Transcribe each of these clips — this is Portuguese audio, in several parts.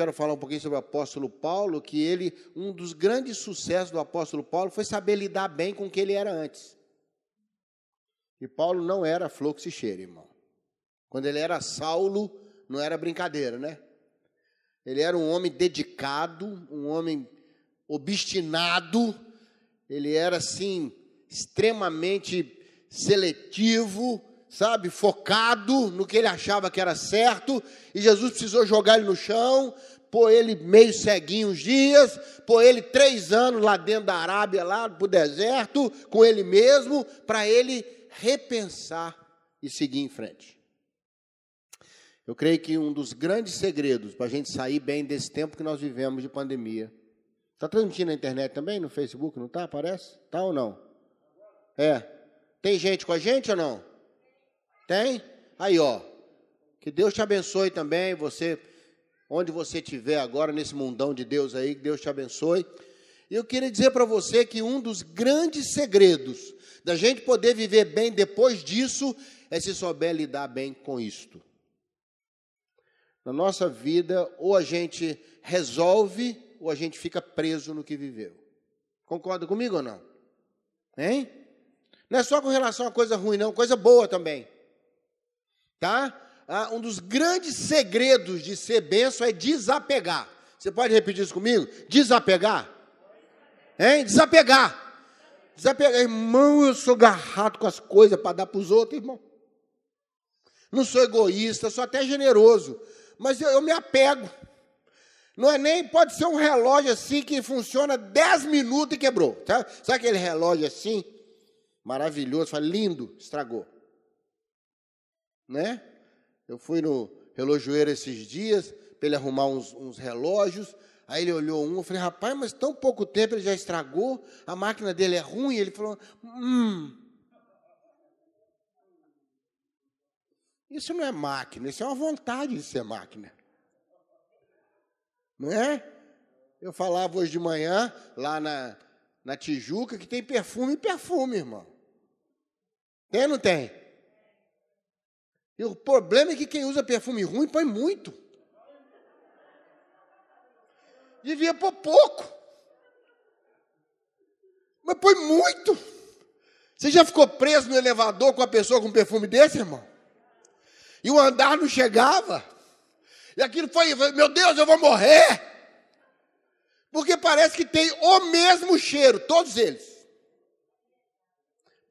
quero falar um pouquinho sobre o apóstolo Paulo, que ele, um dos grandes sucessos do apóstolo Paulo foi saber lidar bem com o que ele era antes. E Paulo não era flor que se cheira, irmão. Quando ele era Saulo, não era brincadeira, né? Ele era um homem dedicado, um homem obstinado, ele era assim, extremamente seletivo, sabe, focado no que ele achava que era certo, e Jesus precisou jogar ele no chão, pôr ele meio ceguinho uns dias, pôr ele três anos lá dentro da Arábia, lá para deserto, com ele mesmo, para ele repensar e seguir em frente. Eu creio que um dos grandes segredos para a gente sair bem desse tempo que nós vivemos de pandemia. Está transmitindo na internet também, no Facebook, não está? Parece? Tá ou não? É. Tem gente com a gente ou não? Tem? Aí, ó. Que Deus te abençoe também, você, onde você estiver agora, nesse mundão de Deus aí, que Deus te abençoe. E eu queria dizer para você que um dos grandes segredos da gente poder viver bem depois disso é se souber lidar bem com isto. Na nossa vida, ou a gente resolve, ou a gente fica preso no que viveu. Concorda comigo ou não? Hein? Não é só com relação a coisa ruim, não, coisa boa também. Tá? Ah, um dos grandes segredos de ser benção é desapegar. Você pode repetir isso comigo? Desapegar? Hein? Desapegar. Desapegar. Irmão, eu sou garrado com as coisas para dar para os outros, irmão. Não sou egoísta, sou até generoso. Mas eu, eu me apego. Não é nem, pode ser um relógio assim que funciona 10 minutos e quebrou. Sabe, sabe aquele relógio assim? Maravilhoso, lindo, estragou né? Eu fui no relojoeiro esses dias para ele arrumar uns, uns relógios. Aí ele olhou um, eu falei, rapaz, mas tão pouco tempo ele já estragou, a máquina dele é ruim. Ele falou, hum. Isso não é máquina, isso é uma vontade de ser máquina. Não é? Eu falava hoje de manhã, lá na, na Tijuca, que tem perfume e perfume, irmão. Tem ou não tem? E o problema é que quem usa perfume ruim põe muito. Devia pôr pouco. Mas põe muito. Você já ficou preso no elevador com uma pessoa com perfume desse, irmão? E o andar não chegava. E aquilo foi, meu Deus, eu vou morrer. Porque parece que tem o mesmo cheiro, todos eles.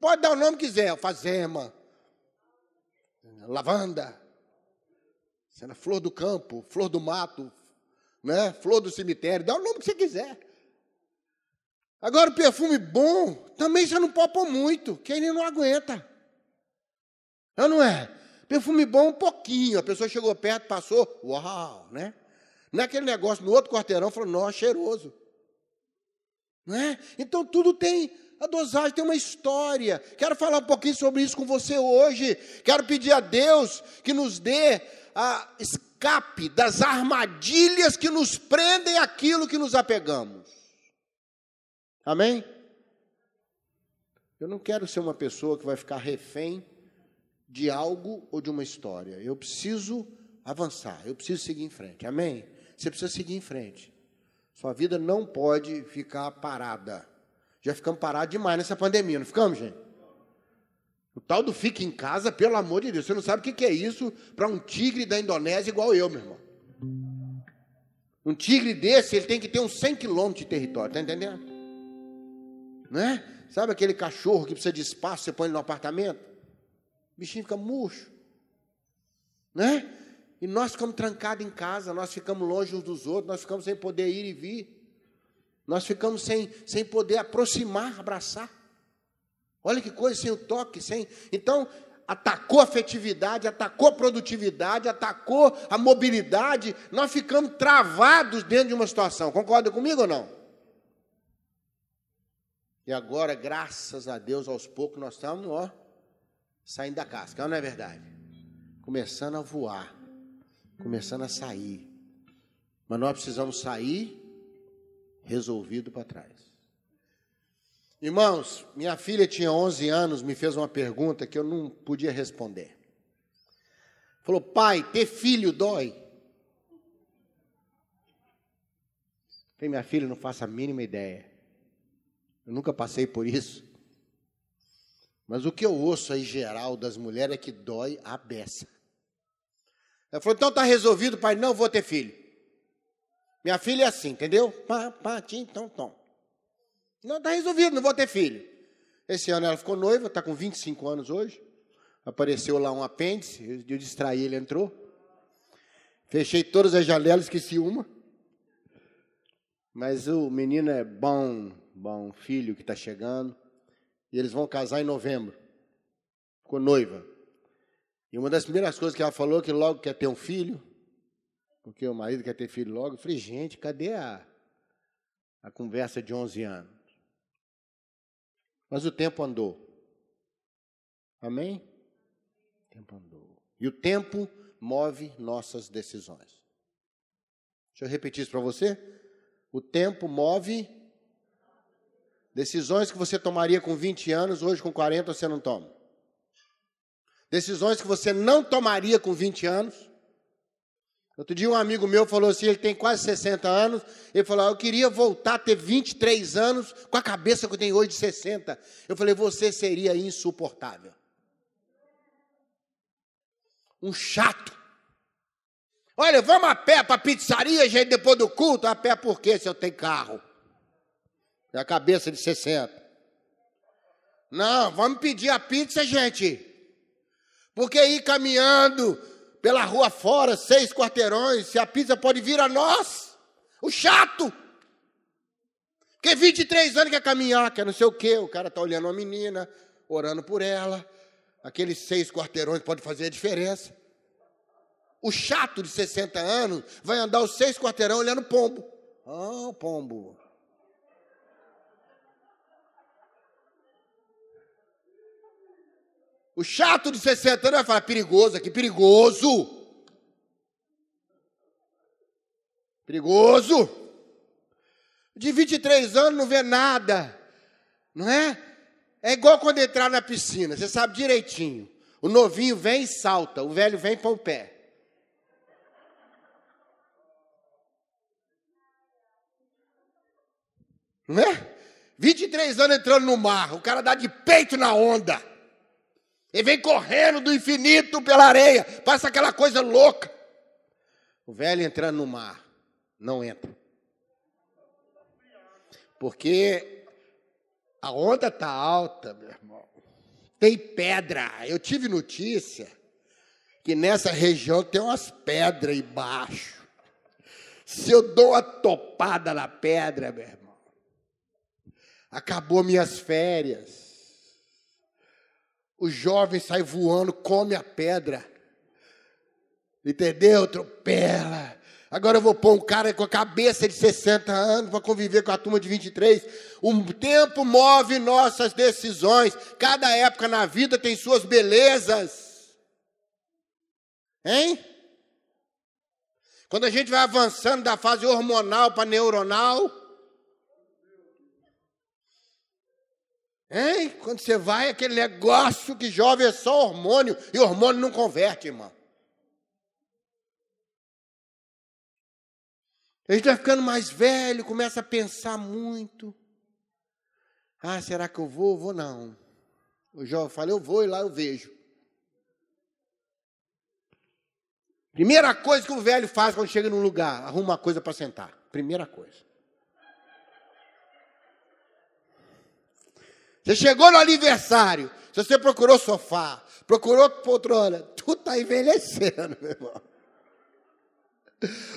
Pode dar o nome que quiser, alfazema, lavanda, sendo flor do campo, flor do mato, né? flor do cemitério, dá o nome que você quiser. Agora, o perfume bom, também você não pôr muito, que ele não aguenta. Não, não é? Perfume bom, um pouquinho. A pessoa chegou perto, passou, uau, né? Não é aquele negócio no outro quarteirão, falou, nossa, cheiroso. Não é? Então, tudo tem a dosagem tem uma história. Quero falar um pouquinho sobre isso com você hoje. Quero pedir a Deus que nos dê a escape das armadilhas que nos prendem aquilo que nos apegamos. Amém? Eu não quero ser uma pessoa que vai ficar refém de algo ou de uma história. Eu preciso avançar, eu preciso seguir em frente. Amém? Você precisa seguir em frente. Sua vida não pode ficar parada. Já ficamos parados demais nessa pandemia, não ficamos, gente? O tal do fica em casa, pelo amor de Deus, você não sabe o que é isso para um tigre da Indonésia igual eu, meu irmão. Um tigre desse, ele tem que ter uns 100 quilômetros de território, tá entendendo? Né? Sabe aquele cachorro que precisa de espaço, você põe ele no apartamento? O bichinho fica murcho. Né? E nós ficamos trancados em casa, nós ficamos longe uns dos outros, nós ficamos sem poder ir e vir. Nós ficamos sem, sem poder aproximar, abraçar. Olha que coisa, sem o toque, sem. Então, atacou a afetividade, atacou a produtividade, atacou a mobilidade. Nós ficamos travados dentro de uma situação. Concorda comigo ou não? E agora, graças a Deus, aos poucos nós estamos, ó, saindo da casca, não é verdade? Começando a voar, começando a sair. Mas nós precisamos sair resolvido para trás. Irmãos, minha filha tinha 11 anos, me fez uma pergunta que eu não podia responder. Falou, pai, ter filho dói? Falei, minha filha, não faço a mínima ideia. Eu nunca passei por isso. Mas o que eu ouço aí geral das mulheres é que dói a beça. Ela falou, então está resolvido, pai, não vou ter filho. Minha filha é assim, entendeu? Pá, pá, tim, tom, tom. Não, está resolvido, não vou ter filho. Esse ano ela ficou noiva, está com 25 anos hoje. Apareceu lá um apêndice, eu distraí, ele entrou. Fechei todas as janelas, esqueci uma. Mas o menino é bom, bom filho que está chegando. E eles vão casar em novembro. Com noiva. E uma das primeiras coisas que ela falou é que logo quer ter um filho. Porque o marido quer ter filho logo. Eu falei, gente, cadê a, a conversa de 11 anos? Mas o tempo andou. Amém? O tempo andou. E o tempo move nossas decisões. Deixa eu repetir isso para você. O tempo move decisões que você tomaria com 20 anos, hoje com 40 você não toma. Decisões que você não tomaria com 20 anos. Outro dia um amigo meu falou assim, ele tem quase 60 anos, ele falou, eu queria voltar a ter 23 anos com a cabeça que eu tenho hoje de 60. Eu falei, você seria insuportável. Um chato. Olha, vamos a pé para a pizzaria, gente, depois do culto. A pé por quê, se eu tenho carro? É a cabeça de 60. Não, vamos pedir a pizza, gente. Porque ir caminhando pela rua fora, seis quarteirões, se a pizza pode vir a nós, o chato. Porque 23 anos quer caminhar, quer não sei o quê, o cara está olhando uma menina, orando por ela. Aqueles seis quarteirões pode fazer a diferença. O chato de 60 anos vai andar os seis quarteirão olhando pombo. Ah, oh, pombo. O chato de 60 anos vai falar: perigoso aqui, perigoso. Perigoso. De 23 anos não vê nada. Não é? É igual quando entrar na piscina, você sabe direitinho. O novinho vem e salta, o velho vem para o pé. Não é? 23 anos entrando no mar, o cara dá de peito na onda. Ele vem correndo do infinito pela areia, passa aquela coisa louca. O velho entrando no mar, não entra. Porque a onda está alta, meu irmão. Tem pedra. Eu tive notícia que nessa região tem umas pedras embaixo. Se eu dou uma topada na pedra, meu irmão, Acabou minhas férias. O jovem sai voando, come a pedra. Entendeu? Atropela. Agora eu vou pôr um cara com a cabeça de 60 anos para conviver com a turma de 23. O tempo move nossas decisões. Cada época na vida tem suas belezas. Hein? Quando a gente vai avançando da fase hormonal para neuronal, Hein? Quando você vai, aquele negócio que jovem é só hormônio, e hormônio não converte, irmão. A gente vai ficando mais velho, começa a pensar muito. Ah, será que eu vou? Vou não. O jovem fala, eu vou e lá eu vejo. Primeira coisa que o velho faz quando chega num lugar, arruma uma coisa para sentar. Primeira coisa. Você chegou no aniversário, se você procurou sofá, procurou poltrona, tu está envelhecendo, meu irmão.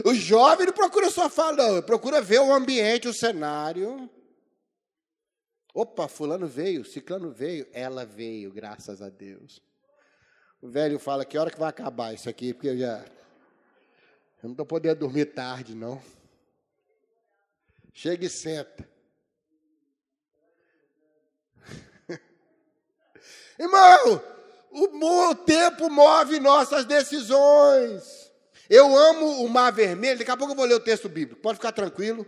O jovem não procura sofá, não, procura ver o ambiente, o cenário. Opa, fulano veio, ciclano veio, ela veio, graças a Deus. O velho fala, que hora que vai acabar isso aqui? Porque eu já... Eu não estou podendo dormir tarde, não. Chega e senta. Irmão, o tempo move nossas decisões. Eu amo o mar vermelho. Daqui a pouco eu vou ler o texto bíblico. Pode ficar tranquilo.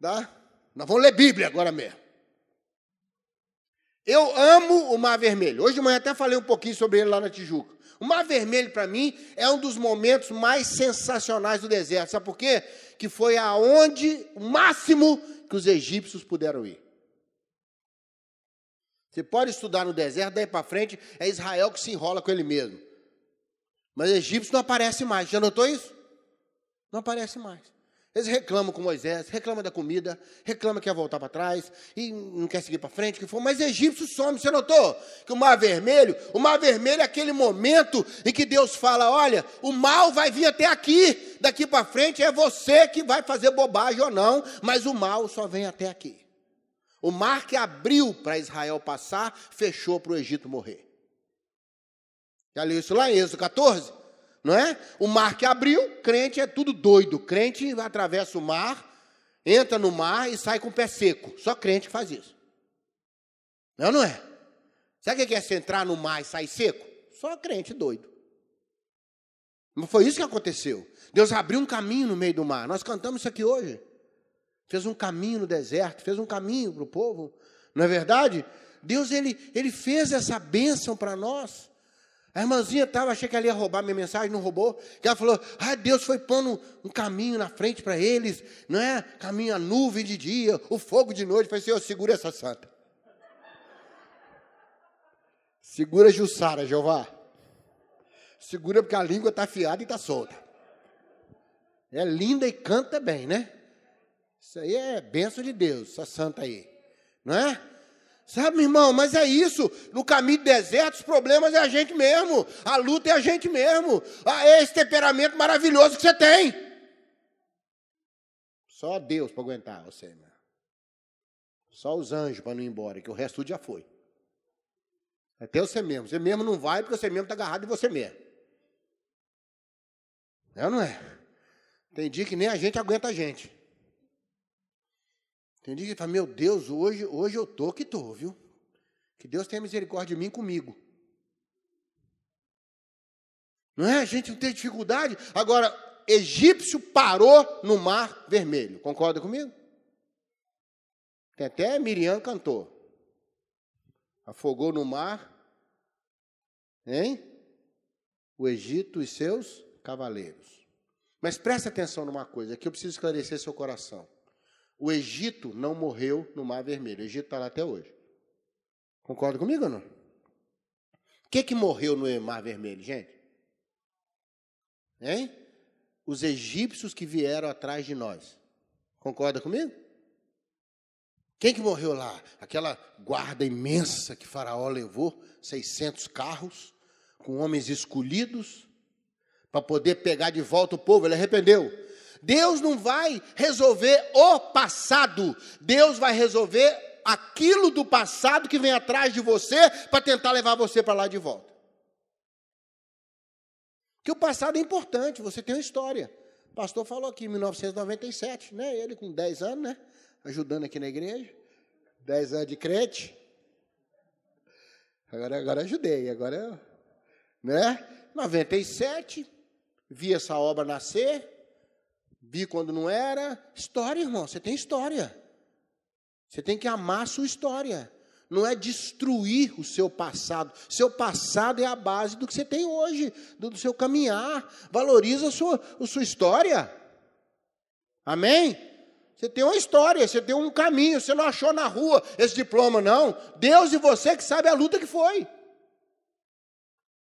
Tá? Nós vamos ler Bíblia agora mesmo. Eu amo o mar vermelho. Hoje de manhã até falei um pouquinho sobre ele lá na Tijuca. O Mar Vermelho, para mim, é um dos momentos mais sensacionais do deserto. Sabe por quê? Que foi aonde o máximo que os egípcios puderam ir. Você pode estudar no deserto, daí para frente é Israel que se enrola com ele mesmo. Mas egípcio não aparece mais. Já notou isso? Não aparece mais. Eles reclamam com Moisés, reclamam da comida, reclamam que quer voltar para trás e não quer seguir para frente, que for. Mas egípcio some, você notou? Que o Mar Vermelho, o Mar Vermelho é aquele momento em que Deus fala: olha, o mal vai vir até aqui, daqui para frente é você que vai fazer bobagem ou não, mas o mal só vem até aqui. O mar que abriu para Israel passar, fechou para o Egito morrer. Já leu isso lá em Êxodo 14? Não é? O mar que abriu, crente é tudo doido. Crente atravessa o mar, entra no mar e sai com o pé seco. Só crente faz isso. Não, não é? Sabe o que é você entrar no mar e sair seco? Só crente doido. Mas foi isso que aconteceu. Deus abriu um caminho no meio do mar. Nós cantamos isso aqui hoje fez um caminho no deserto, fez um caminho para o povo, não é verdade? Deus ele, ele fez essa bênção para nós. A irmãzinha estava, achei que ela ia roubar minha mensagem, não roubou. Que ela falou: Ah, Deus foi pondo um caminho na frente para eles, não é? Caminho a nuvem de dia, o fogo de noite. Eu falei: Senhor, segura essa santa. Segura Jussara, Jeová. Segura porque a língua está afiada e está solta. É linda e canta bem, né? Isso aí é benção de Deus, essa santa aí. Não é? Sabe, meu irmão, mas é isso. No caminho do deserto, os problemas é a gente mesmo. A luta é a gente mesmo. Ah, é esse temperamento maravilhoso que você tem. Só Deus para aguentar você, meu. Só os anjos para não ir embora, que o resto tudo já foi. Até você mesmo. Você mesmo não vai porque você mesmo está agarrado em você mesmo. É ou não é? Tem dia que nem a gente aguenta a gente. Tem dia que fala, meu Deus, hoje, hoje eu tô que tô, viu? Que Deus tenha misericórdia de mim comigo. Não é? A gente não tem dificuldade. Agora, egípcio parou no mar vermelho. Concorda comigo? Tem até Miriam cantou. Afogou no mar, hein? O Egito e seus cavaleiros. Mas preste atenção numa coisa, que eu preciso esclarecer seu coração. O Egito não morreu no Mar Vermelho. O Egito está lá até hoje. Concorda comigo ou não? O que, que morreu no Mar Vermelho, gente? Hein? Os egípcios que vieram atrás de nós. Concorda comigo? Quem que morreu lá? Aquela guarda imensa que Faraó levou, 600 carros, com homens escolhidos, para poder pegar de volta o povo. Ele arrependeu. Deus não vai resolver o passado, Deus vai resolver aquilo do passado que vem atrás de você para tentar levar você para lá de volta. Que o passado é importante, você tem uma história. O pastor falou aqui em 1997, né? Ele com 10 anos, né? Ajudando aqui na igreja. 10 anos de crente. Agora, agora ajudei, agora, né? 97, vi essa obra nascer, vi quando não era. História, irmão, você tem história. Você tem que amar a sua história. Não é destruir o seu passado. Seu passado é a base do que você tem hoje, do, seu caminhar. Valoriza a sua, a sua história. Amém? Você tem uma história, você tem um caminho, você não achou na rua esse diploma, não. Deus e você que sabe a luta que foi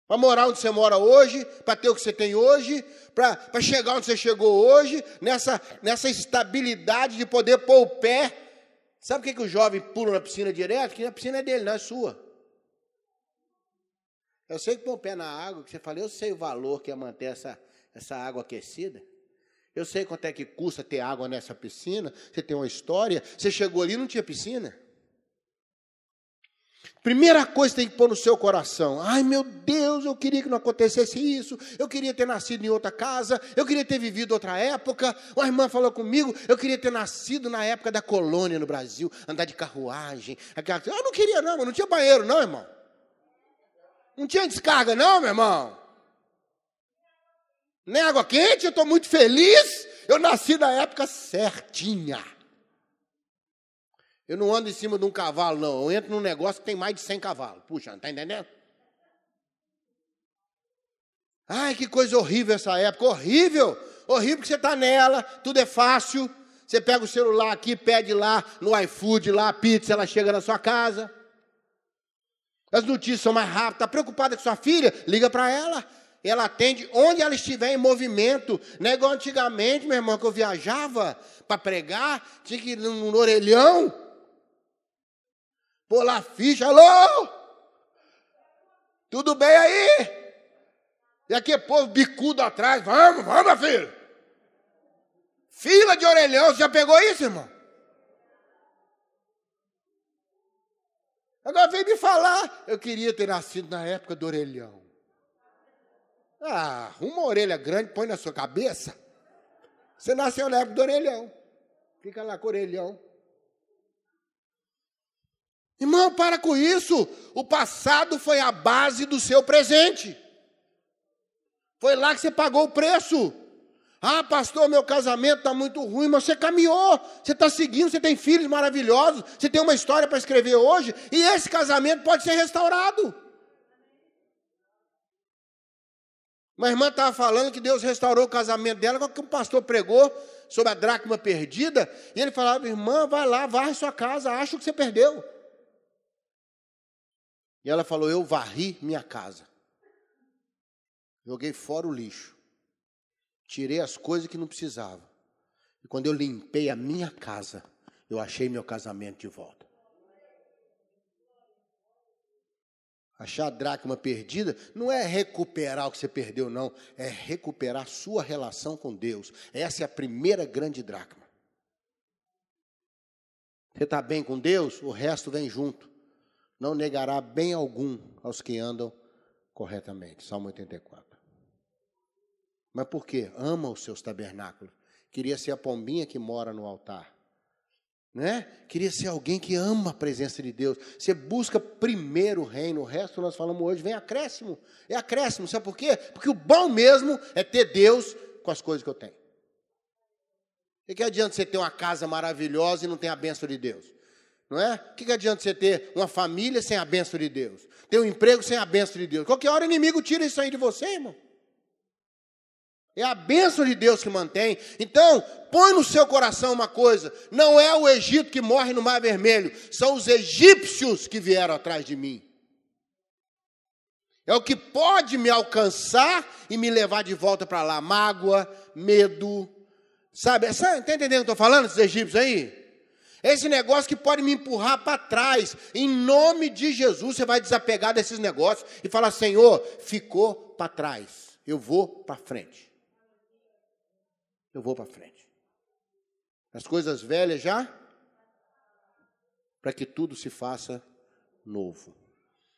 para morar onde você mora hoje, para ter o que você tem hoje, para chegar onde você chegou hoje, nessa, nessa estabilidade de poder pôr o pé. Sabe por que, que o jovem pula na piscina direto? Que a piscina é dele, não é sua. Eu sei que pôr o pé na água, que você fala, eu sei o valor que é manter essa, essa água aquecida. Eu sei quanto é que custa ter água nessa piscina. Você tem uma história. Você chegou ali e não tinha piscina. Primeira coisa que tem que pôr no seu coração: ai meu Deus, eu queria que não acontecesse isso, eu queria ter nascido em outra casa, eu queria ter vivido outra época. Uma irmã falou comigo: eu queria ter nascido na época da colônia no Brasil, andar de carruagem. Eu não queria, não, não tinha banheiro, não, irmão. Não tinha descarga, não, meu irmão. Nem água quente, eu estou muito feliz. Eu nasci na época certinha. Eu não ando em cima de um cavalo, não. Eu entro num negócio que tem mais de 100 cavalos. Puxa, não está entendendo? Ai, que coisa horrível essa época, horrível, horrível que você está nela, tudo é fácil. Você pega o celular aqui, pede lá no iFood, lá a pizza, ela chega na sua casa. As notícias são mais rápidas. Está preocupada com sua filha? Liga para ela. Ela atende onde ela estiver em movimento. Não é igual antigamente, meu irmão, que eu viajava para pregar, tinha que ir no orelhão. Pôr lá ficha, alô? Tudo bem aí? E aqui é povo bicudo atrás. Vamos, vamos, filho. Fila de orelhão, você já pegou isso, irmão? Agora vem me falar, eu queria ter nascido na época do orelhão. Ah, uma orelha grande, põe na sua cabeça. Você nasceu na época do orelhão. Fica lá com o orelhão. Irmão, para com isso. O passado foi a base do seu presente. Foi lá que você pagou o preço. Ah, pastor, meu casamento está muito ruim, mas você caminhou, você está seguindo, você tem filhos maravilhosos, você tem uma história para escrever hoje, e esse casamento pode ser restaurado. Uma irmã estava falando que Deus restaurou o casamento dela, que um pastor pregou sobre a dracma perdida, e ele falava, irmã, vai lá, varre sua casa, acha o que você perdeu. E ela falou, eu varri minha casa. Joguei fora o lixo. Tirei as coisas que não precisava. E quando eu limpei a minha casa, eu achei meu casamento de volta. Achar a dracma perdida não é recuperar o que você perdeu, não. É recuperar sua relação com Deus. Essa é a primeira grande dracma. Você está bem com Deus, o resto vem junto. Não negará bem algum aos que andam corretamente. Salmo 84. Mas por quê? Ama os seus tabernáculos. Queria ser a pombinha que mora no altar. Né? Queria ser alguém que ama a presença de Deus. Você busca primeiro o reino, o resto nós falamos hoje, vem acréscimo. É acréscimo, sabe por quê? Porque o bom mesmo é ter Deus com as coisas que eu tenho. O que adianta você ter uma casa maravilhosa e não ter a bênção de Deus? Não é? O que adianta você ter uma família sem a bênção de Deus? Ter um emprego sem a bênção de Deus? Qualquer hora o inimigo tira isso aí de você, irmão. É a bênção de Deus que mantém. Então, põe no seu coração uma coisa: não é o Egito que morre no Mar Vermelho, são os egípcios que vieram atrás de mim. É o que pode me alcançar e me levar de volta para lá. Mágoa, medo. Sabe? Está entendendo o que eu estou falando, esses egípcios aí? Esse negócio que pode me empurrar para trás. Em nome de Jesus, você vai desapegar desses negócios e falar: Senhor, ficou para trás. Eu vou para frente eu vou para frente. As coisas velhas já, para que tudo se faça novo.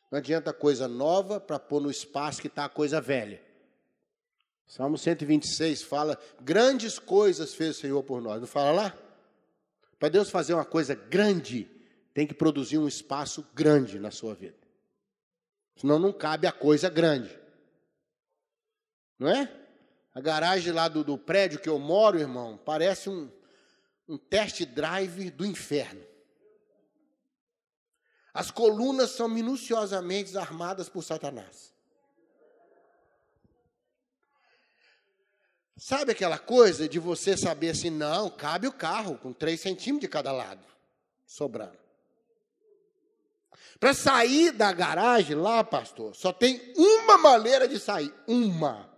Não adianta coisa nova para pôr no espaço que está a coisa velha. Salmo 126 fala: grandes coisas fez o Senhor por nós. Não fala lá? Para Deus fazer uma coisa grande, tem que produzir um espaço grande na sua vida. Senão não cabe a coisa grande. Não é? A garagem lá do, do prédio que eu moro, irmão, parece um, um test drive do inferno. As colunas são minuciosamente armadas por Satanás. Sabe aquela coisa de você saber assim, não, cabe o carro com 3 centímetros de cada lado, sobrando. Para sair da garagem lá, pastor, só tem uma maneira de sair. Uma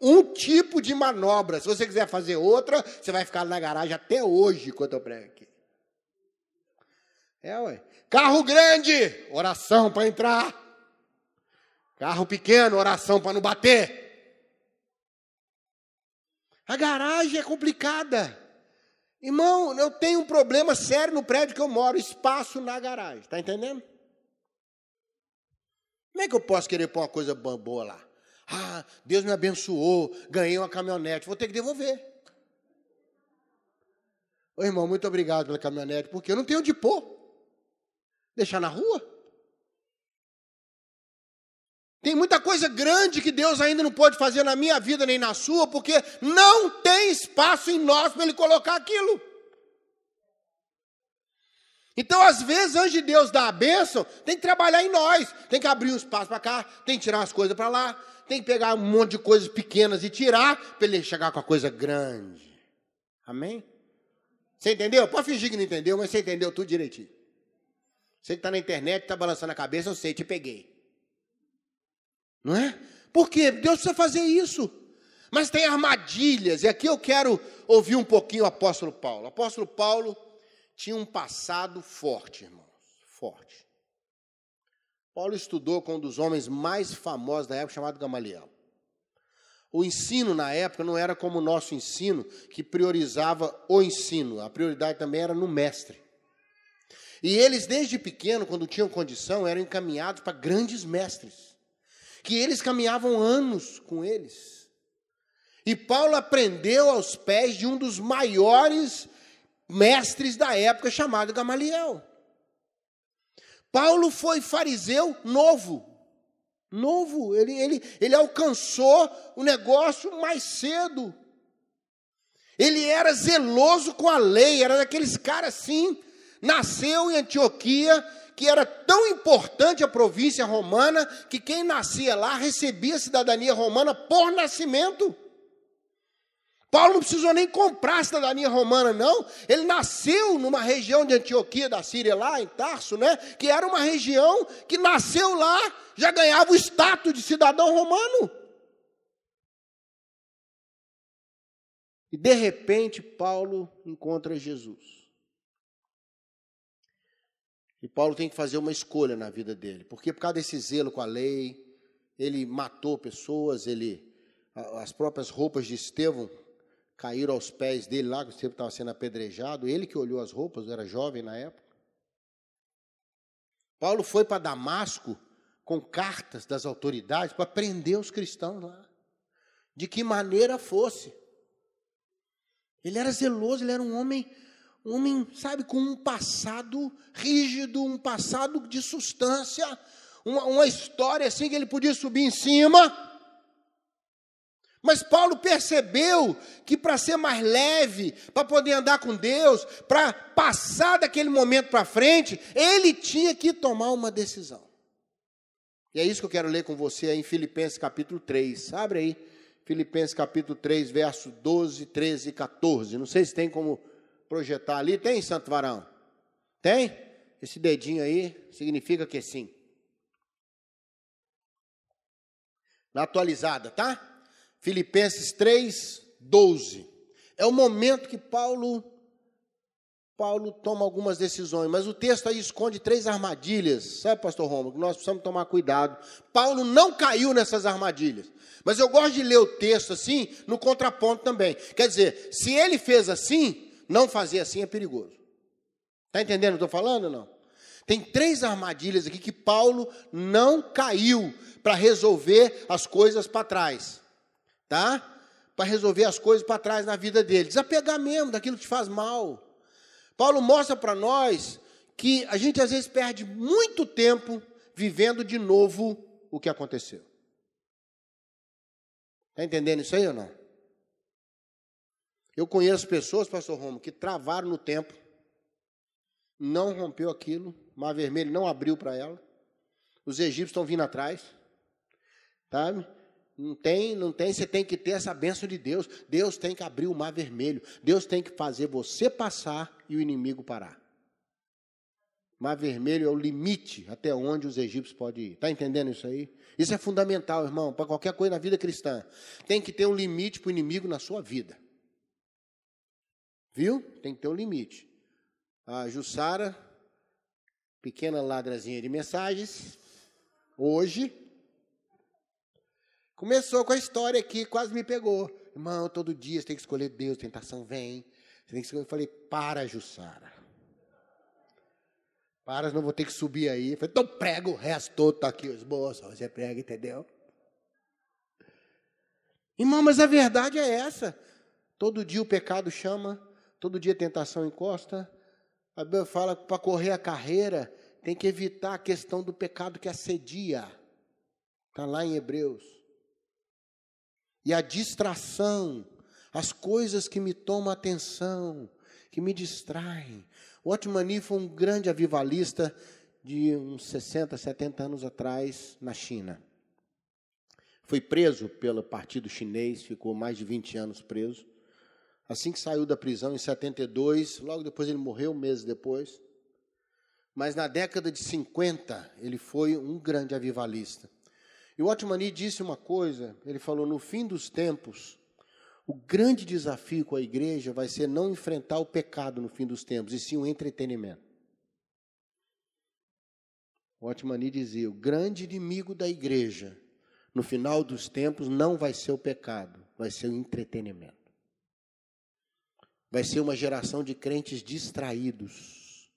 um tipo de manobra. Se você quiser fazer outra, você vai ficar na garagem até hoje, enquanto eu prego aqui. É, ué. Carro grande, oração para entrar. Carro pequeno, oração para não bater. A garagem é complicada. Irmão, eu tenho um problema sério no prédio que eu moro, espaço na garagem. Está entendendo? Como é que eu posso querer pôr uma coisa boa lá? Ah, Deus me abençoou, ganhei uma caminhonete, vou ter que devolver. Ô irmão, muito obrigado pela caminhonete, porque eu não tenho onde pôr. Deixar na rua. Tem muita coisa grande que Deus ainda não pode fazer na minha vida nem na sua, porque não tem espaço em nós para Ele colocar aquilo. Então, às vezes, antes de Deus dar a bênção, tem que trabalhar em nós. Tem que abrir um espaço para cá, tem que tirar as coisas para lá, tem que pegar um monte de coisas pequenas e tirar, para ele chegar com a coisa grande. Amém? Você entendeu? Pode fingir que não entendeu, mas você entendeu tudo direitinho. Você que está na internet, está balançando a cabeça, eu sei, te peguei. Não é? Por quê? Deus precisa fazer isso. Mas tem armadilhas, e aqui eu quero ouvir um pouquinho o apóstolo Paulo. O apóstolo Paulo tinha um passado forte, irmãos, forte. Paulo estudou com um dos homens mais famosos da época, chamado Gamaliel. O ensino na época não era como o nosso ensino, que priorizava o ensino, a prioridade também era no mestre. E eles, desde pequeno, quando tinham condição, eram encaminhados para grandes mestres, que eles caminhavam anos com eles. E Paulo aprendeu aos pés de um dos maiores mestres da época, chamado Gamaliel. Paulo foi fariseu novo. Novo, ele, ele, ele alcançou o negócio mais cedo. Ele era zeloso com a lei, era daqueles caras assim. Nasceu em Antioquia, que era tão importante a província romana, que quem nascia lá recebia cidadania romana por nascimento. Paulo não precisou nem comprar a cidadania romana, não. Ele nasceu numa região de Antioquia da Síria, lá em Tarso, né? Que era uma região que nasceu lá, já ganhava o status de cidadão romano. E de repente, Paulo encontra Jesus. E Paulo tem que fazer uma escolha na vida dele, porque por causa desse zelo com a lei, ele matou pessoas, ele as próprias roupas de Estevão caíram aos pés dele lá, que o estava sendo apedrejado, ele que olhou as roupas, era jovem na época. Paulo foi para Damasco com cartas das autoridades para prender os cristãos lá, de que maneira fosse. Ele era zeloso, ele era um homem, um homem, sabe, com um passado rígido, um passado de substância, uma, uma história assim que ele podia subir em cima mas Paulo percebeu que para ser mais leve, para poder andar com Deus, para passar daquele momento para frente, ele tinha que tomar uma decisão. E é isso que eu quero ler com você em Filipenses capítulo 3. Abre aí, Filipenses capítulo 3, verso 12, 13 e 14. Não sei se tem como projetar ali. Tem, Santo Varão? Tem? Esse dedinho aí significa que sim. Na atualizada, tá? Filipenses 3, 12. É o momento que Paulo Paulo toma algumas decisões, mas o texto aí esconde três armadilhas, sabe, pastor Romulo, que nós precisamos tomar cuidado. Paulo não caiu nessas armadilhas, mas eu gosto de ler o texto assim, no contraponto também. Quer dizer, se ele fez assim, não fazer assim é perigoso. Está entendendo o que eu estou falando ou não? Tem três armadilhas aqui que Paulo não caiu para resolver as coisas para trás tá? Para resolver as coisas para trás na vida dele. Desapegar mesmo daquilo que te faz mal. Paulo mostra para nós que a gente às vezes perde muito tempo vivendo de novo o que aconteceu. Está entendendo isso aí ou não? Eu conheço pessoas, pastor Romo, que travaram no tempo, não rompeu aquilo, mar vermelho não abriu para ela, os egípcios estão vindo atrás, sabe? Não tem, não tem, você tem que ter essa bênção de Deus. Deus tem que abrir o mar vermelho. Deus tem que fazer você passar e o inimigo parar. Mar vermelho é o limite até onde os egípcios podem ir. Está entendendo isso aí? Isso é fundamental, irmão, para qualquer coisa na vida cristã. Tem que ter um limite para o inimigo na sua vida. Viu? Tem que ter um limite. A Jussara, pequena ladrazinha de mensagens, hoje, Começou com a história aqui, quase me pegou. Irmão, todo dia você tem que escolher Deus, tentação vem. Você tem que escolher. Eu falei, para, Jussara. Para, não vou ter que subir aí. Eu falei, então prega o resto todo, tá aqui os bolsos, você prega, entendeu? Irmão, mas a verdade é essa. Todo dia o pecado chama, todo dia tentação encosta. A Bíblia fala que para correr a carreira tem que evitar a questão do pecado que assedia. Está lá em Hebreus e a distração, as coisas que me tomam atenção, que me distraem. O Otmani foi um grande avivalista de uns 60, 70 anos atrás na China. Foi preso pelo partido chinês, ficou mais de 20 anos preso. Assim que saiu da prisão em 72, logo depois ele morreu, meses depois. Mas na década de 50, ele foi um grande avivalista. E o Otmani disse uma coisa, ele falou: no fim dos tempos, o grande desafio com a igreja vai ser não enfrentar o pecado no fim dos tempos, e sim o entretenimento. O Otmani dizia: o grande inimigo da igreja, no final dos tempos, não vai ser o pecado, vai ser o entretenimento. Vai ser uma geração de crentes distraídos.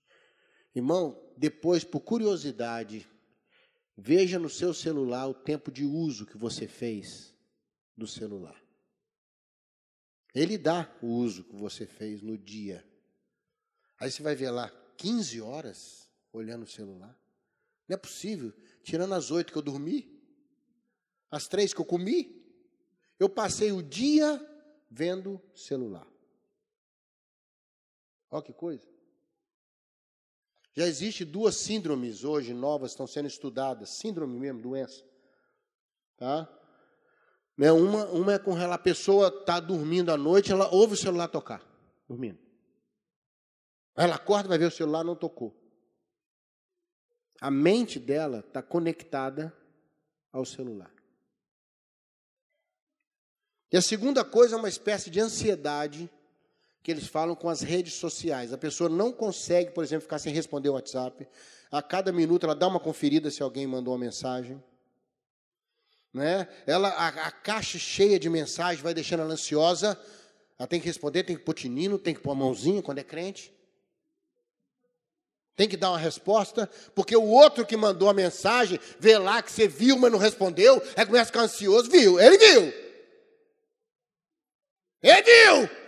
Irmão, depois, por curiosidade, veja no seu celular o tempo de uso que você fez do celular. Ele dá o uso que você fez no dia. Aí você vai ver lá 15 horas olhando o celular. Não é possível. Tirando as oito que eu dormi, as três que eu comi, eu passei o dia vendo celular. Olha que coisa. Já existe duas síndromes hoje novas estão sendo estudadas, síndrome mesmo, doença. Tá? Né? Uma, uma é com ela, a pessoa está dormindo à noite, ela ouve o celular tocar, dormindo. Ela acorda, vai ver o celular, não tocou. A mente dela está conectada ao celular. E a segunda coisa é uma espécie de ansiedade que eles falam com as redes sociais. A pessoa não consegue, por exemplo, ficar sem responder o WhatsApp. A cada minuto ela dá uma conferida se alguém mandou uma mensagem. Né? Ela, a, a caixa cheia de mensagens vai deixando ela ansiosa. Ela tem que responder, tem que pôr tinino, tem que pôr a mãozinha quando é crente. Tem que dar uma resposta, porque o outro que mandou a mensagem, vê lá que você viu, mas não respondeu, aí começa a ficar ansioso, viu? Ele viu. Ele viu.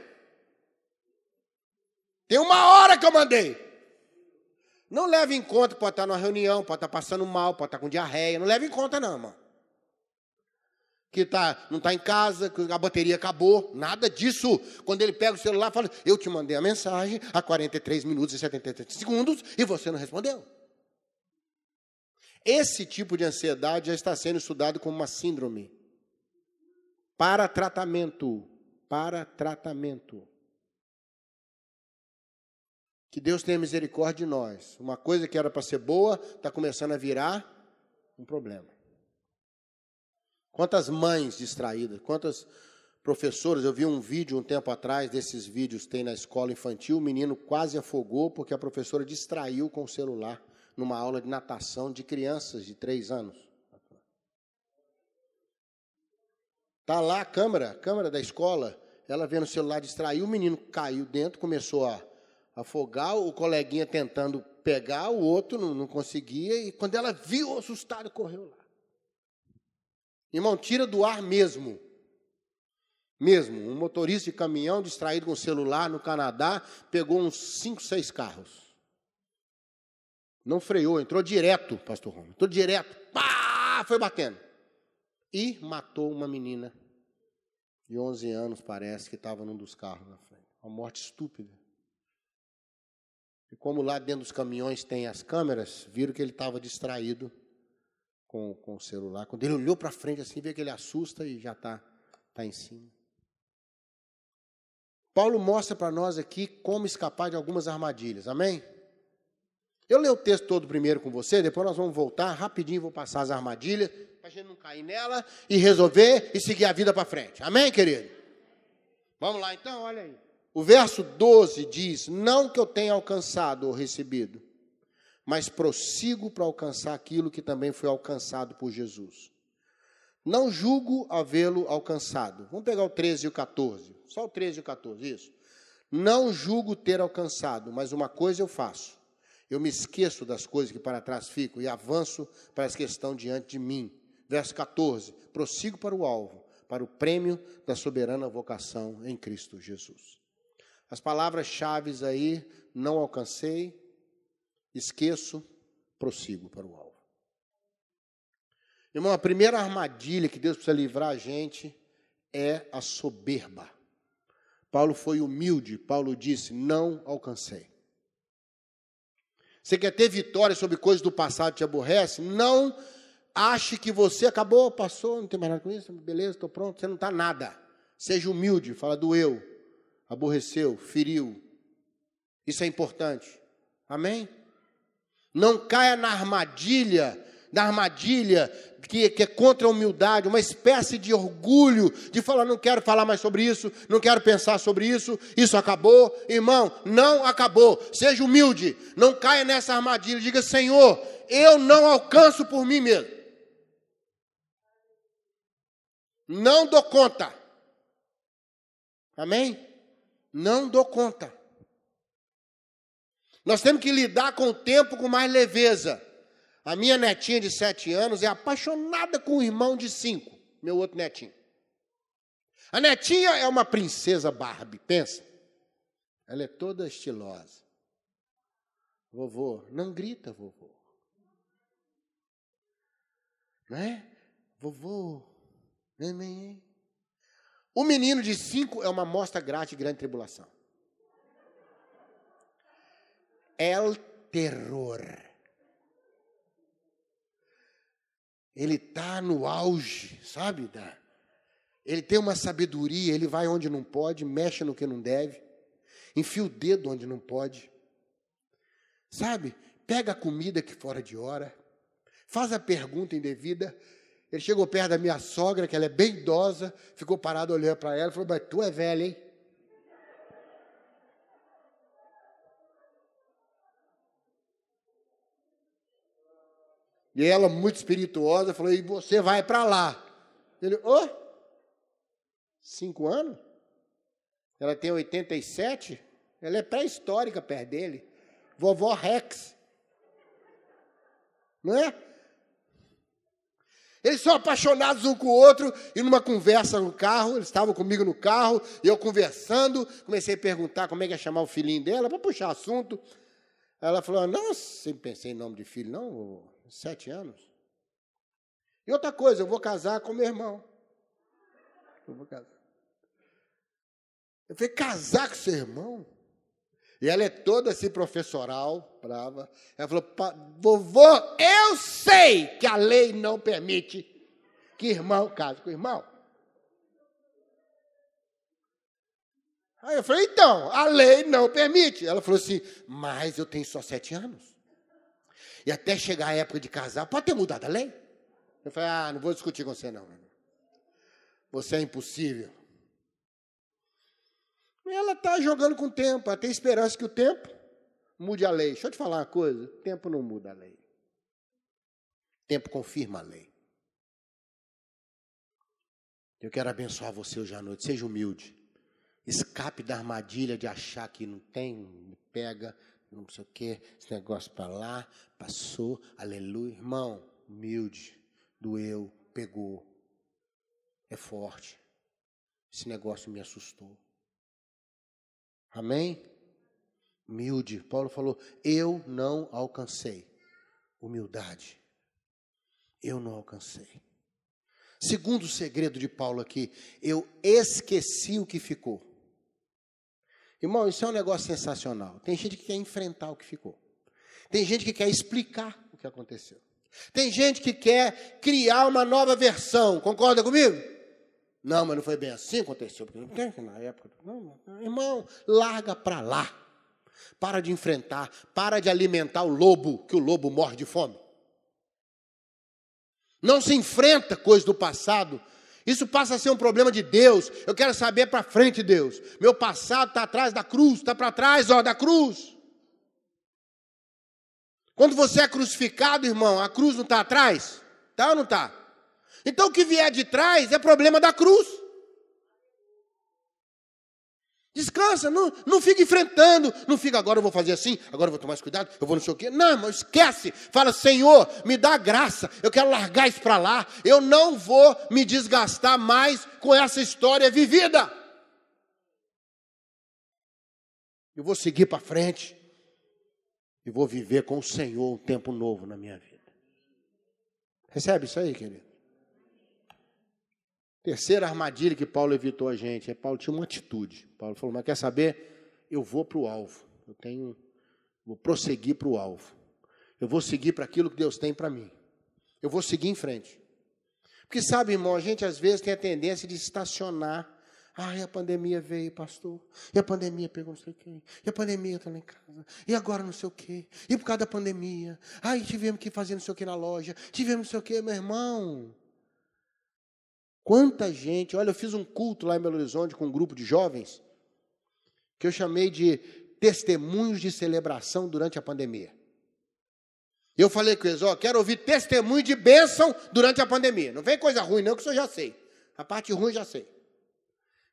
Tem uma hora que eu mandei. Não leve em conta, pode estar numa reunião, pode estar passando mal, pode estar com diarreia. Não leve em conta, não, mano que tá, não está em casa, que a bateria acabou, nada disso. Quando ele pega o celular, fala: Eu te mandei a mensagem há 43 minutos e 73 segundos e você não respondeu. Esse tipo de ansiedade já está sendo estudado como uma síndrome. Para tratamento. Para tratamento. Que Deus tenha misericórdia de nós. Uma coisa que era para ser boa está começando a virar um problema. Quantas mães distraídas, quantas professoras. Eu vi um vídeo um tempo atrás, desses vídeos tem na escola infantil, o menino quase afogou porque a professora distraiu com o celular numa aula de natação de crianças de três anos. Tá lá a câmera, a câmera da escola, ela vendo o celular distraiu, o menino caiu dentro, começou a afogar, o coleguinha tentando pegar, o outro não, não conseguia, e quando ela viu, assustado, correu lá. Irmão, tira do ar mesmo. Mesmo. Um motorista de caminhão distraído com o celular no Canadá pegou uns cinco, seis carros. Não freou, entrou direto, pastor Romo. Entrou direto. Pá! Foi batendo. E matou uma menina de 11 anos, parece, que estava num dos carros na frente. Uma morte estúpida. E como lá dentro dos caminhões tem as câmeras, viram que ele estava distraído com, com o celular. Quando ele olhou para frente assim, vê que ele assusta e já está tá em cima. Paulo mostra para nós aqui como escapar de algumas armadilhas. Amém? Eu leio o texto todo primeiro com você, depois nós vamos voltar rapidinho, vou passar as armadilhas, para a gente não cair nela e resolver e seguir a vida para frente. Amém, querido? Vamos lá então, olha aí. O verso 12 diz: Não que eu tenha alcançado ou recebido, mas prossigo para alcançar aquilo que também foi alcançado por Jesus. Não julgo havê-lo alcançado. Vamos pegar o 13 e o 14. Só o 13 e o 14, isso. Não julgo ter alcançado, mas uma coisa eu faço. Eu me esqueço das coisas que para trás ficam e avanço para as que estão diante de mim. Verso 14. Prossigo para o alvo, para o prêmio da soberana vocação em Cristo Jesus. As palavras-chave aí, não alcancei, esqueço, prossigo para o alvo. Irmão, a primeira armadilha que Deus precisa livrar a gente é a soberba. Paulo foi humilde. Paulo disse: Não alcancei. Você quer ter vitória sobre coisas do passado que te aborrece? Não ache que você acabou, passou, não tem mais nada com isso, beleza, estou pronto. Você não está nada. Seja humilde, fala doeu, aborreceu, feriu. Isso é importante. Amém? Não caia na armadilha, na armadilha que, que, é contra a humildade, uma espécie de orgulho, de falar, não quero falar mais sobre isso, não quero pensar sobre isso, isso acabou. Irmão, não acabou. Seja humilde, não caia nessa armadilha. Diga, Senhor, eu não alcanço por mim mesmo. Não dou conta. Amém? Não dou conta. Nós temos que lidar com o tempo com mais leveza. A minha netinha de sete anos é apaixonada com o irmão de cinco, meu outro netinho. A netinha é uma princesa Barbie, pensa. Ela é toda estilosa. Vovô, não grita, vovô. Não é? Vovô, neném. O menino de cinco é uma mostra grátis de grande tribulação. É o terror. ele está no auge, sabe? Da, ele tem uma sabedoria, ele vai onde não pode, mexe no que não deve, enfia o dedo onde não pode, sabe? Pega a comida que fora de hora, faz a pergunta indevida. Ele chegou perto da minha sogra, que ela é bem idosa, ficou parado olhando para ela e falou: Mas tu é velha, hein? E ela, muito espirituosa, falou: E você vai para lá. Ele, ô? Oh, cinco anos? Ela tem 87? Ela é pré-histórica perto dele. Vovó Rex. Não é? Eles são apaixonados um com o outro, e numa conversa no carro, eles estavam comigo no carro, e eu conversando, comecei a perguntar como é que ia chamar o filhinho dela, para puxar assunto. Ela falou: Não, sempre pensei em nome de filho, não, Sete anos. E outra coisa, eu vou casar com meu irmão. Eu vou casar. Eu falei, casar com seu irmão? E ela é toda assim professoral, brava. Ela falou, vovô, eu sei que a lei não permite que irmão case com irmão. Aí eu falei, então, a lei não permite. Ela falou assim, mas eu tenho só sete anos. E até chegar a época de casar, pode ter mudado a lei? Eu falei, ah, não vou discutir com você não. Você é impossível. Ela está jogando com o tempo, ela tem esperança que o tempo mude a lei. Deixa eu te falar uma coisa: o tempo não muda a lei. O tempo confirma a lei. Eu quero abençoar você hoje à noite. Seja humilde. Escape da armadilha de achar que não tem, pega, não sei o quê, esse negócio para lá, passou, aleluia. Irmão, humilde, doeu, pegou. É forte. Esse negócio me assustou. Amém? Humilde. Paulo falou: Eu não alcancei. Humildade. Eu não alcancei. Segundo segredo de Paulo aqui, eu esqueci o que ficou. Irmão, isso é um negócio sensacional. Tem gente que quer enfrentar o que ficou. Tem gente que quer explicar o que aconteceu. Tem gente que quer criar uma nova versão. Concorda comigo? Não, mas não foi bem assim aconteceu. Porque na época. Não, irmão, larga para lá. Para de enfrentar. Para de alimentar o lobo, que o lobo morre de fome. Não se enfrenta coisas do passado isso passa a ser um problema de Deus. Eu quero saber para frente, Deus. Meu passado está atrás da cruz, está para trás ó, da cruz. Quando você é crucificado, irmão, a cruz não está atrás? Está ou não está? Então o que vier de trás é problema da cruz. Descansa, não, não fica enfrentando, não fica agora eu vou fazer assim, agora eu vou tomar mais cuidado, eu vou não sei o quê. Não, mas esquece. Fala, Senhor, me dá graça, eu quero largar isso para lá. Eu não vou me desgastar mais com essa história vivida. Eu vou seguir para frente e vou viver com o Senhor um tempo novo na minha vida. Recebe isso aí, querido? Terceira armadilha que Paulo evitou a gente é Paulo tinha uma atitude. Paulo falou: "Mas quer saber? Eu vou para o alvo. Eu tenho vou prosseguir para o alvo. Eu vou seguir para aquilo que Deus tem para mim. Eu vou seguir em frente. Porque sabe, irmão, a gente às vezes tem a tendência de estacionar. Ai, a pandemia veio, pastor. E a pandemia pegou não sei quem. E a pandemia está lá em casa. E agora não sei o quê. E por causa da pandemia. Ai, tivemos que fazer não sei o quê na loja. Tivemos não sei o quê, meu irmão. Quanta gente. Olha, eu fiz um culto lá em Belo Horizonte com um grupo de jovens. Que eu chamei de testemunhos de celebração durante a pandemia. Eu falei com eles, ó, quero ouvir testemunho de bênção durante a pandemia. Não vem coisa ruim, não, que isso eu já sei. A parte ruim já sei.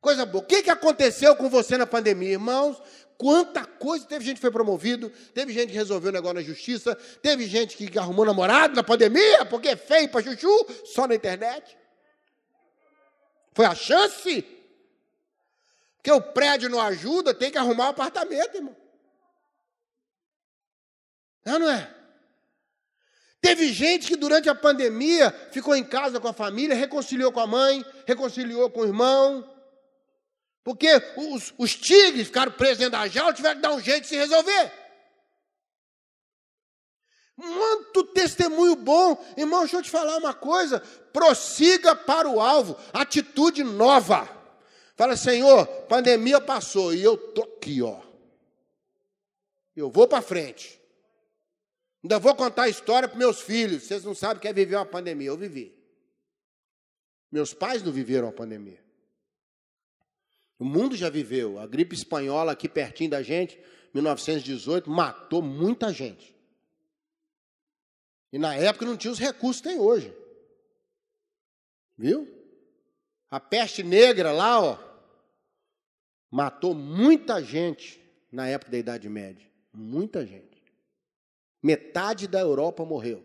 Coisa boa. O que, que aconteceu com você na pandemia, irmãos? Quanta coisa. Teve gente que foi promovido, teve gente que resolveu o negócio na justiça, teve gente que arrumou namorado na pandemia, porque é feio para chuchu, só na internet. Foi a chance. Porque o prédio não ajuda, tem que arrumar o apartamento, irmão. Não, não é? Teve gente que durante a pandemia ficou em casa com a família, reconciliou com a mãe, reconciliou com o irmão. Porque os, os tigres ficaram presos dentro da jaula, tiveram que dar um jeito de se resolver. Muito testemunho bom. Irmão, deixa eu te falar uma coisa. Prossiga para o alvo. Atitude nova. Fala, Senhor, pandemia passou e eu tô aqui, ó. Eu vou para frente. Ainda vou contar a história para meus filhos. Vocês não sabem o que é viver uma pandemia. Eu vivi. Meus pais não viveram a pandemia. O mundo já viveu. A gripe espanhola aqui pertinho da gente, 1918, matou muita gente. E na época não tinha os recursos que tem hoje. Viu? A peste negra lá, ó, matou muita gente na época da Idade Média. Muita gente. Metade da Europa morreu.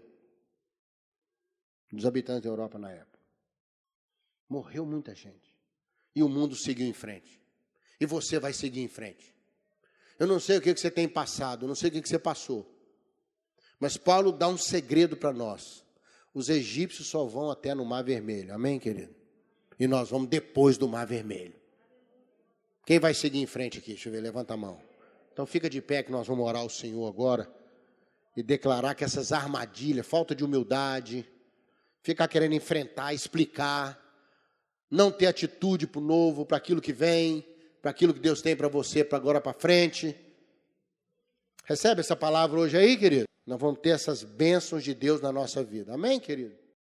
Dos habitantes da Europa na época. Morreu muita gente. E o mundo seguiu em frente. E você vai seguir em frente. Eu não sei o que você tem passado, eu não sei o que você passou. Mas Paulo dá um segredo para nós. Os egípcios só vão até no Mar Vermelho. Amém, querido? E nós vamos depois do Mar Vermelho. Quem vai seguir em frente aqui? Deixa eu ver, levanta a mão. Então fica de pé que nós vamos orar ao Senhor agora e declarar que essas armadilhas, falta de humildade, ficar querendo enfrentar, explicar, não ter atitude para o novo, para aquilo que vem, para aquilo que Deus tem para você, para agora para frente. Recebe essa palavra hoje aí, querido? Nós vamos ter essas bênçãos de Deus na nossa vida. Amém, querido?